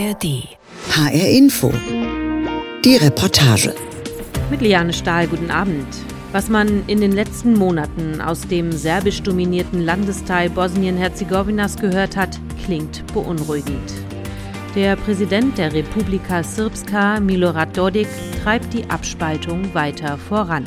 ARD. HR Info. Die Reportage. Mit Liane Stahl, guten Abend. Was man in den letzten Monaten aus dem serbisch dominierten Landesteil Bosnien-Herzegowinas gehört hat, klingt beunruhigend. Der Präsident der Republika Srpska, Milorad Dodik, treibt die Abspaltung weiter voran.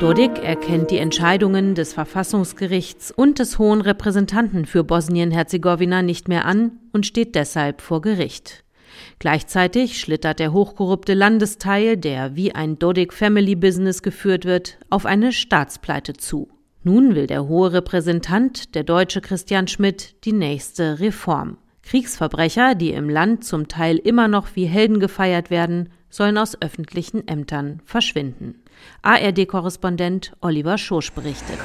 Dodik erkennt die Entscheidungen des Verfassungsgerichts und des Hohen Repräsentanten für Bosnien-Herzegowina nicht mehr an und steht deshalb vor Gericht. Gleichzeitig schlittert der hochkorrupte Landesteil, der wie ein Dodik Family Business geführt wird, auf eine Staatspleite zu. Nun will der hohe Repräsentant, der deutsche Christian Schmidt, die nächste Reform. Kriegsverbrecher, die im Land zum Teil immer noch wie Helden gefeiert werden, sollen aus öffentlichen Ämtern verschwinden. ARD-Korrespondent Oliver Schosch berichtet.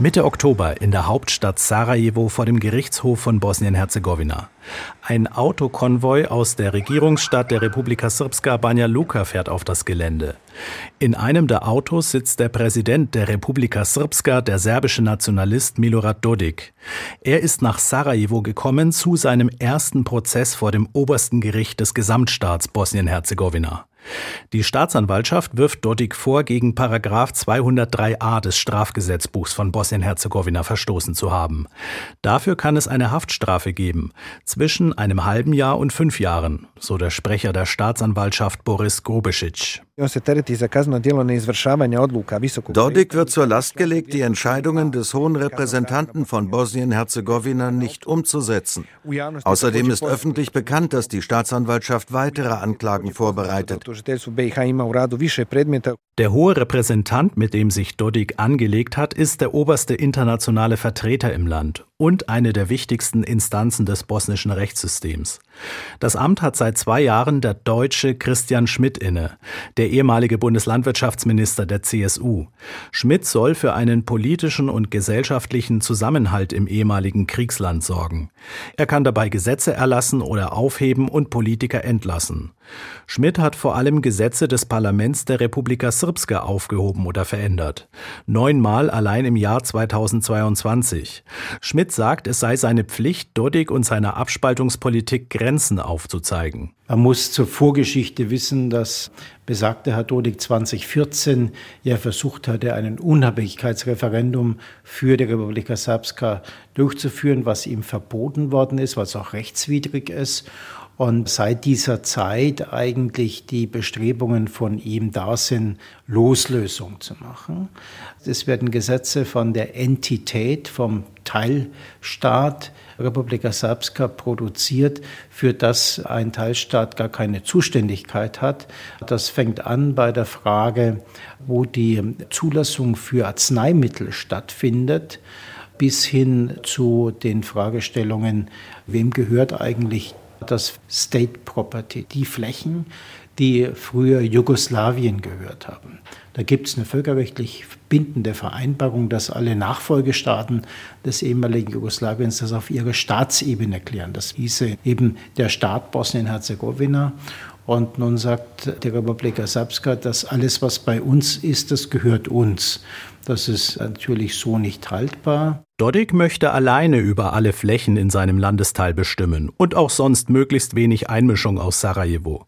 Mitte Oktober in der Hauptstadt Sarajevo vor dem Gerichtshof von Bosnien-Herzegowina. Ein Autokonvoi aus der Regierungsstadt der Republika Srpska Banja Luka fährt auf das Gelände. In einem der Autos sitzt der Präsident der Republika Srpska, der serbische Nationalist Milorad Dodik. Er ist nach Sarajevo gekommen zu seinem ersten Prozess vor dem obersten Gericht des Gesamtstaats Bosnien-Herzegowina. Die Staatsanwaltschaft wirft Dodik vor, gegen Paragraf 203a des Strafgesetzbuchs von Bosnien-Herzegowina verstoßen zu haben. Dafür kann es eine Haftstrafe geben, zwischen einem halben Jahr und fünf Jahren, so der Sprecher der Staatsanwaltschaft Boris Grubesic. Dodik wird zur Last gelegt, die Entscheidungen des Hohen Repräsentanten von Bosnien-Herzegowina nicht umzusetzen. Außerdem ist öffentlich bekannt, dass die Staatsanwaltschaft weitere Anklagen vorbereitet. Der hohe Repräsentant, mit dem sich Dodik angelegt hat, ist der oberste internationale Vertreter im Land und eine der wichtigsten Instanzen des bosnischen Rechtssystems. Das Amt hat seit zwei Jahren der Deutsche Christian Schmidt inne, der ehemalige Bundeslandwirtschaftsminister der CSU. Schmidt soll für einen politischen und gesellschaftlichen Zusammenhalt im ehemaligen Kriegsland sorgen. Er kann dabei Gesetze erlassen oder aufheben und Politiker entlassen. Schmidt hat vor allem Gesetze des Parlaments der Republika Srpska aufgehoben oder verändert. Neunmal allein im Jahr 2022. Schmidt sagt, es sei seine Pflicht, Dodik und seiner Abspaltungspolitik Grenzen aufzuzeigen. Man muss zur Vorgeschichte wissen, dass besagter Herr Dodik 2014 ja versucht hatte, ein Unabhängigkeitsreferendum für die Republika Srpska durchzuführen, was ihm verboten worden ist, was auch rechtswidrig ist und seit dieser Zeit eigentlich die Bestrebungen von ihm da sind, Loslösung zu machen. Es werden Gesetze von der Entität, vom Teilstaat Republika Srpska produziert, für das ein Teilstaat gar keine Zuständigkeit hat. Das fängt an bei der Frage, wo die Zulassung für Arzneimittel stattfindet bis hin zu den Fragestellungen, wem gehört eigentlich das State Property, die Flächen, die früher Jugoslawien gehört haben. Da gibt es eine völkerrechtlich bindende Vereinbarung, dass alle Nachfolgestaaten des ehemaligen Jugoslawiens das auf ihre Staatsebene klären. Das hieße eben der Staat Bosnien-Herzegowina. Und nun sagt die Republika Srpska, dass alles, was bei uns ist, das gehört uns. Das ist natürlich so nicht haltbar. Dodik möchte alleine über alle Flächen in seinem Landesteil bestimmen und auch sonst möglichst wenig Einmischung aus Sarajevo.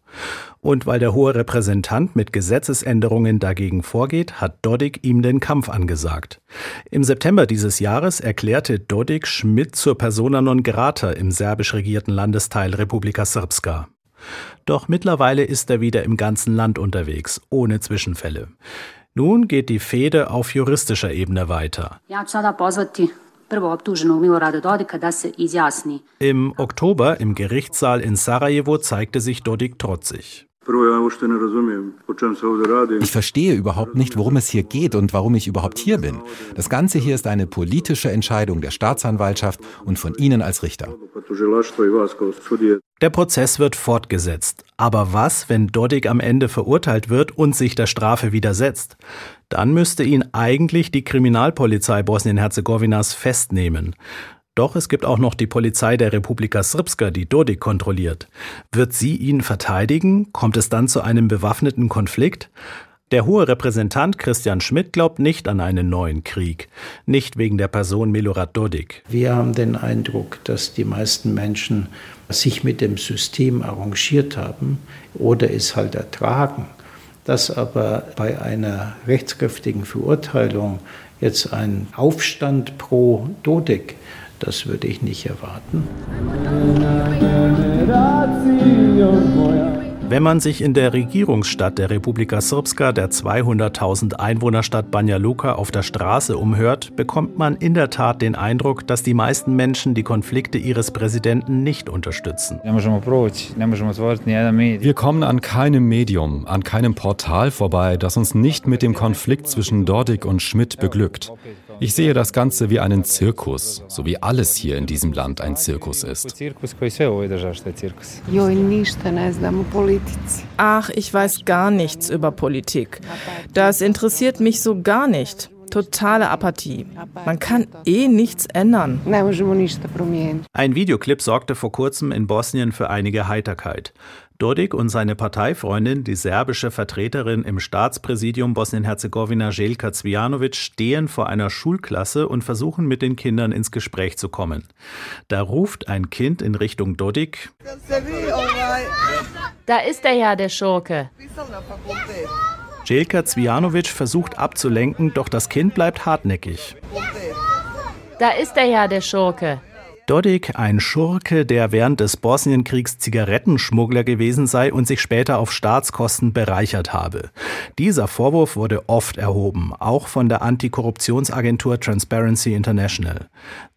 Und weil der hohe Repräsentant mit Gesetzesänderungen dagegen vorgeht, hat Dodik ihm den Kampf angesagt. Im September dieses Jahres erklärte Dodik Schmidt zur persona non grata im serbisch regierten Landesteil Republika Srpska. Doch mittlerweile ist er wieder im ganzen Land unterwegs, ohne Zwischenfälle. Nun geht die Fehde auf juristischer Ebene weiter. Im Oktober im Gerichtssaal in Sarajevo zeigte sich Dodik trotzig. Ich verstehe überhaupt nicht, worum es hier geht und warum ich überhaupt hier bin. Das Ganze hier ist eine politische Entscheidung der Staatsanwaltschaft und von Ihnen als Richter. Der Prozess wird fortgesetzt. Aber was, wenn Dodik am Ende verurteilt wird und sich der Strafe widersetzt? Dann müsste ihn eigentlich die Kriminalpolizei Bosnien-Herzegowinas festnehmen. Doch es gibt auch noch die Polizei der Republika Srpska, die Dodik kontrolliert. Wird sie ihn verteidigen? Kommt es dann zu einem bewaffneten Konflikt? Der hohe Repräsentant Christian Schmidt glaubt nicht an einen neuen Krieg, nicht wegen der Person Milorad Dodik. Wir haben den Eindruck, dass die meisten Menschen sich mit dem System arrangiert haben oder es halt ertragen. Dass aber bei einer rechtskräftigen Verurteilung jetzt ein Aufstand pro Dodik, das würde ich nicht erwarten. Wenn man sich in der Regierungsstadt der Republika Srpska, der 200.000 Einwohnerstadt Banja Luka, auf der Straße umhört, bekommt man in der Tat den Eindruck, dass die meisten Menschen die Konflikte ihres Präsidenten nicht unterstützen. Wir kommen an keinem Medium, an keinem Portal vorbei, das uns nicht mit dem Konflikt zwischen Dordig und Schmidt beglückt. Ich sehe das Ganze wie einen Zirkus, so wie alles hier in diesem Land ein Zirkus ist. Ach, ich weiß gar nichts über Politik. Das interessiert mich so gar nicht. Totale Apathie. Man kann eh nichts ändern. Ein Videoclip sorgte vor kurzem in Bosnien für einige Heiterkeit. Dodik und seine Parteifreundin, die serbische Vertreterin im Staatspräsidium Bosnien-Herzegowina Željka Cvijanovic, stehen vor einer Schulklasse und versuchen mit den Kindern ins Gespräch zu kommen. Da ruft ein Kind in Richtung Dodik. Da ist er ja, der Schurke. Željka Cvijanovic versucht abzulenken, doch das Kind bleibt hartnäckig. Da ist er ja, der Schurke. Dodik ein Schurke, der während des Bosnienkriegs Zigarettenschmuggler gewesen sei und sich später auf Staatskosten bereichert habe. Dieser Vorwurf wurde oft erhoben, auch von der Antikorruptionsagentur Transparency International.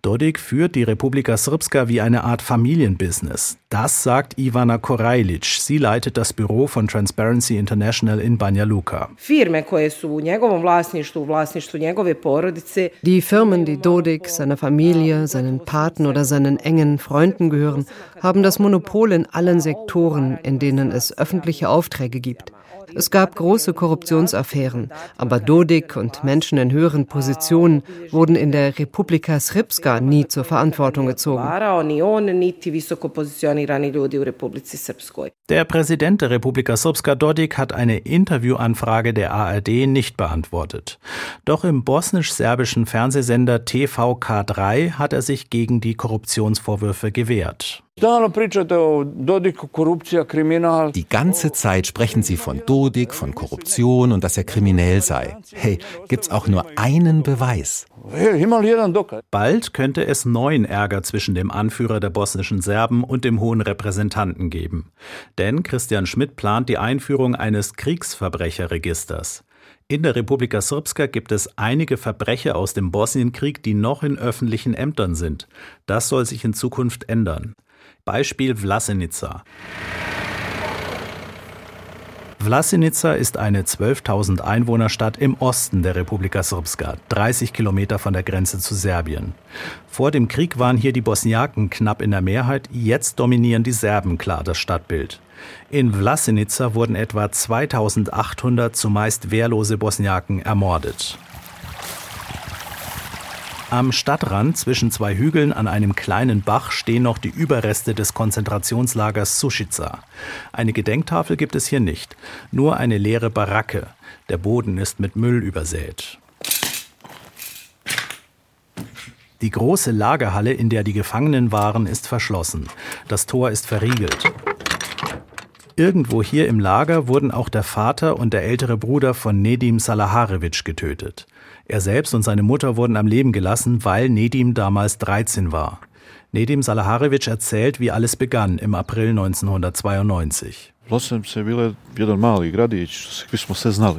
Dodik führt die Republika Srpska wie eine Art Familienbusiness. Das sagt Ivana Korajlic. Sie leitet das Büro von Transparency International in Banja Luka. Die Firmen, die Dodik, seiner Familie, seinen Paten oder seinen engen Freunden gehören, haben das Monopol in allen Sektoren, in denen es öffentliche Aufträge gibt. Es gab große Korruptionsaffären, aber Dodik und Menschen in höheren Positionen wurden in der Republika Srpska nie zur Verantwortung gezogen. Der Präsident der Republika Srpska Dodik hat eine Interviewanfrage der ARD nicht beantwortet. Doch im bosnisch-serbischen Fernsehsender TVK3 hat er sich gegen die Korruptionsvorwürfe gewehrt. Die ganze Zeit sprechen sie von Dodik, von Korruption und dass er kriminell sei. Hey, gibt's auch nur einen Beweis? Bald könnte es neuen Ärger zwischen dem Anführer der bosnischen Serben und dem hohen Repräsentanten geben. Denn Christian Schmidt plant die Einführung eines Kriegsverbrecherregisters. In der Republika Srpska gibt es einige Verbrecher aus dem Bosnienkrieg, die noch in öffentlichen Ämtern sind. Das soll sich in Zukunft ändern. Beispiel Vlasenica. Vlasenica ist eine 12.000 Einwohnerstadt im Osten der Republika Srpska, 30 Kilometer von der Grenze zu Serbien. Vor dem Krieg waren hier die Bosniaken knapp in der Mehrheit, jetzt dominieren die Serben klar das Stadtbild. In Vlasenica wurden etwa 2800 zumeist wehrlose Bosniaken ermordet. Am Stadtrand zwischen zwei Hügeln an einem kleinen Bach stehen noch die Überreste des Konzentrationslagers Suschica. Eine Gedenktafel gibt es hier nicht, nur eine leere Baracke. Der Boden ist mit Müll übersät. Die große Lagerhalle, in der die Gefangenen waren, ist verschlossen. Das Tor ist verriegelt. Irgendwo hier im Lager wurden auch der Vater und der ältere Bruder von Nedim Salaharevic getötet. Er selbst und seine Mutter wurden am Leben gelassen, weil Nedim damals 13 war. Nedim Salaharevic erzählt, wie alles begann im April 1992.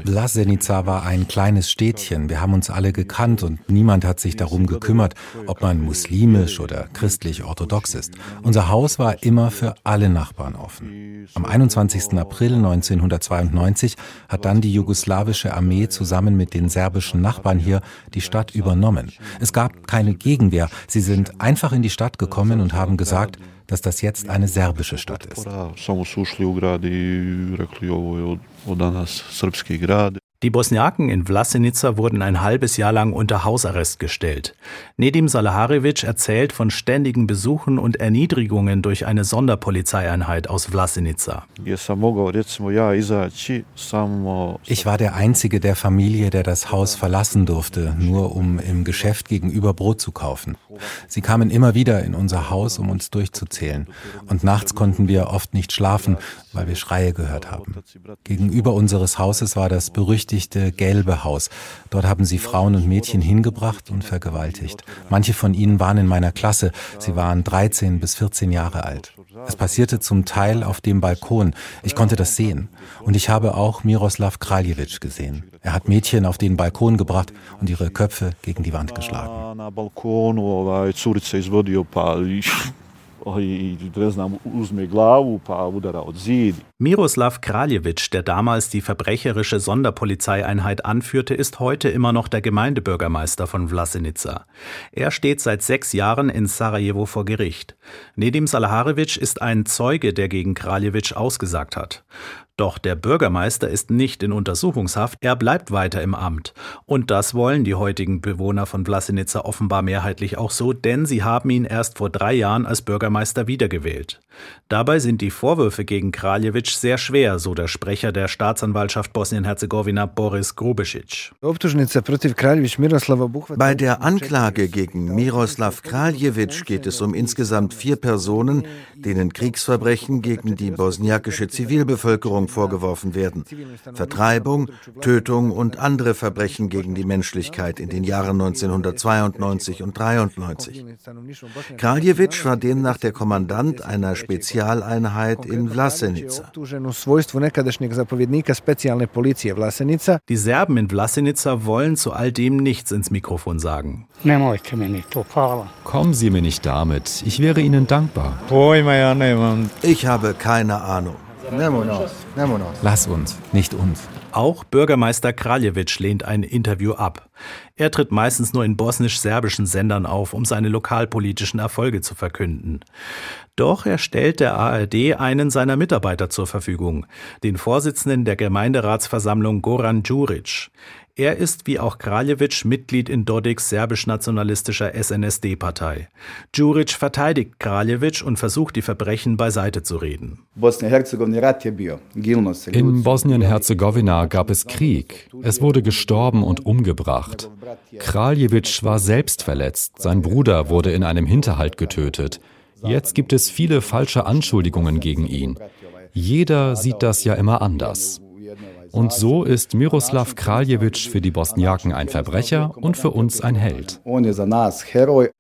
Vlasenica war ein kleines Städtchen. Wir haben uns alle gekannt und niemand hat sich darum gekümmert, ob man muslimisch oder christlich-orthodox ist. Unser Haus war immer für alle Nachbarn offen. Am 21. April 1992 hat dann die jugoslawische Armee zusammen mit den serbischen Nachbarn hier die Stadt übernommen. Es gab keine Gegenwehr. Sie sind einfach in die Stadt gekommen und haben gesagt, dass das jetzt eine serbische Stadt ist. Die Bosniaken in Vlasenica wurden ein halbes Jahr lang unter Hausarrest gestellt. Nedim Salaharevic erzählt von ständigen Besuchen und Erniedrigungen durch eine Sonderpolizeieinheit aus Vlasenica. Ich war der Einzige der Familie, der das Haus verlassen durfte, nur um im Geschäft gegenüber Brot zu kaufen. Sie kamen immer wieder in unser Haus, um uns durchzuzählen. Und nachts konnten wir oft nicht schlafen, weil wir Schreie gehört haben. Gegenüber unseres Hauses war das berüchtigte gelbe Haus. Dort haben sie Frauen und Mädchen hingebracht und vergewaltigt. Manche von ihnen waren in meiner Klasse. Sie waren 13 bis 14 Jahre alt. Es passierte zum Teil auf dem Balkon. Ich konnte das sehen. Und ich habe auch Miroslav Kraljewitsch gesehen. Er hat Mädchen auf den Balkon gebracht und ihre Köpfe gegen die Wand geschlagen ne. Miroslav Kraljewitsch, der damals die verbrecherische Sonderpolizeieinheit anführte, ist heute immer noch der Gemeindebürgermeister von Vlasenica. Er steht seit sechs Jahren in Sarajevo vor Gericht. Nedim Salaharevic ist ein Zeuge, der gegen Kraljewitsch ausgesagt hat. Doch der Bürgermeister ist nicht in Untersuchungshaft, er bleibt weiter im Amt. Und das wollen die heutigen Bewohner von Vlasenica offenbar mehrheitlich auch so, denn sie haben ihn erst vor drei Jahren als Bürgermeister wiedergewählt. Dabei sind die Vorwürfe gegen Kraljevic sehr schwer, so der Sprecher der Staatsanwaltschaft Bosnien-Herzegowina Boris Grubesic. Bei der Anklage gegen Miroslav Kraljevic geht es um insgesamt vier Personen, denen Kriegsverbrechen gegen die bosniakische Zivilbevölkerung vorgeworfen werden. Vertreibung, Tötung und andere Verbrechen gegen die Menschlichkeit in den Jahren 1992 und 1993. Kraljewitsch war demnach der Kommandant einer Spezialeinheit in Vlasenica. Die Serben in Vlasenica wollen zu all dem nichts ins Mikrofon sagen. Kommen Sie mir nicht damit. Ich wäre Ihnen dankbar. Ich habe keine Ahnung. Lass uns, nicht uns. Auch Bürgermeister Kraljewitsch lehnt ein Interview ab. Er tritt meistens nur in bosnisch-serbischen Sendern auf, um seine lokalpolitischen Erfolge zu verkünden. Doch er stellt der ARD einen seiner Mitarbeiter zur Verfügung, den Vorsitzenden der Gemeinderatsversammlung Goran Djuric. Er ist wie auch Kraljevic Mitglied in Dodiks serbisch-nationalistischer SNSD-Partei. Djuric verteidigt Kraljevic und versucht, die Verbrechen beiseite zu reden. In Bosnien-Herzegowina gab es Krieg. Es wurde gestorben und umgebracht. Kraljevic war selbst verletzt. Sein Bruder wurde in einem Hinterhalt getötet. Jetzt gibt es viele falsche Anschuldigungen gegen ihn. Jeder sieht das ja immer anders. Und so ist Miroslav Kraljewitsch für die Bosniaken ein Verbrecher und für uns ein Held.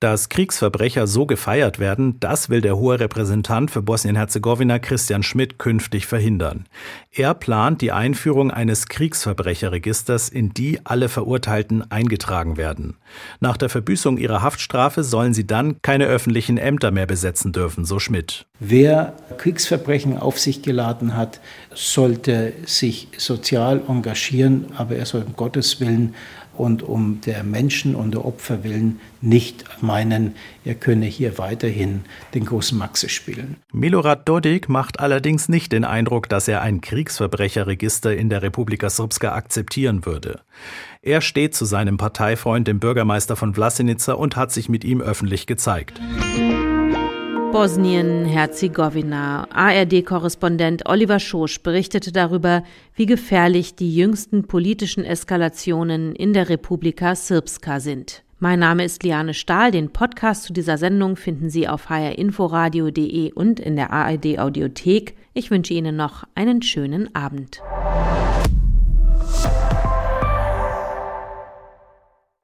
Dass Kriegsverbrecher so gefeiert werden, das will der hohe Repräsentant für Bosnien-Herzegowina Christian Schmidt künftig verhindern. Er plant die Einführung eines Kriegsverbrecherregisters, in die alle Verurteilten eingetragen werden. Nach der Verbüßung ihrer Haftstrafe sollen sie dann keine öffentlichen Ämter mehr besetzen dürfen, so Schmidt. Wer Kriegsverbrechen auf sich geladen hat, sollte sich sozial engagieren, aber er soll um Gottes Willen und um der Menschen und der Opfer willen nicht meinen, er könne hier weiterhin den großen Maxe spielen. Milorad Dodik macht allerdings nicht den Eindruck, dass er ein Kriegsverbrecherregister in der Republika Srpska akzeptieren würde. Er steht zu seinem Parteifreund, dem Bürgermeister von Vlasenica, und hat sich mit ihm öffentlich gezeigt. Bosnien-Herzegowina. ARD-Korrespondent Oliver Schosch berichtete darüber, wie gefährlich die jüngsten politischen Eskalationen in der Republika Srpska sind. Mein Name ist Liane Stahl. Den Podcast zu dieser Sendung finden Sie auf hrinforadio.de und in der ARD Audiothek. Ich wünsche Ihnen noch einen schönen Abend.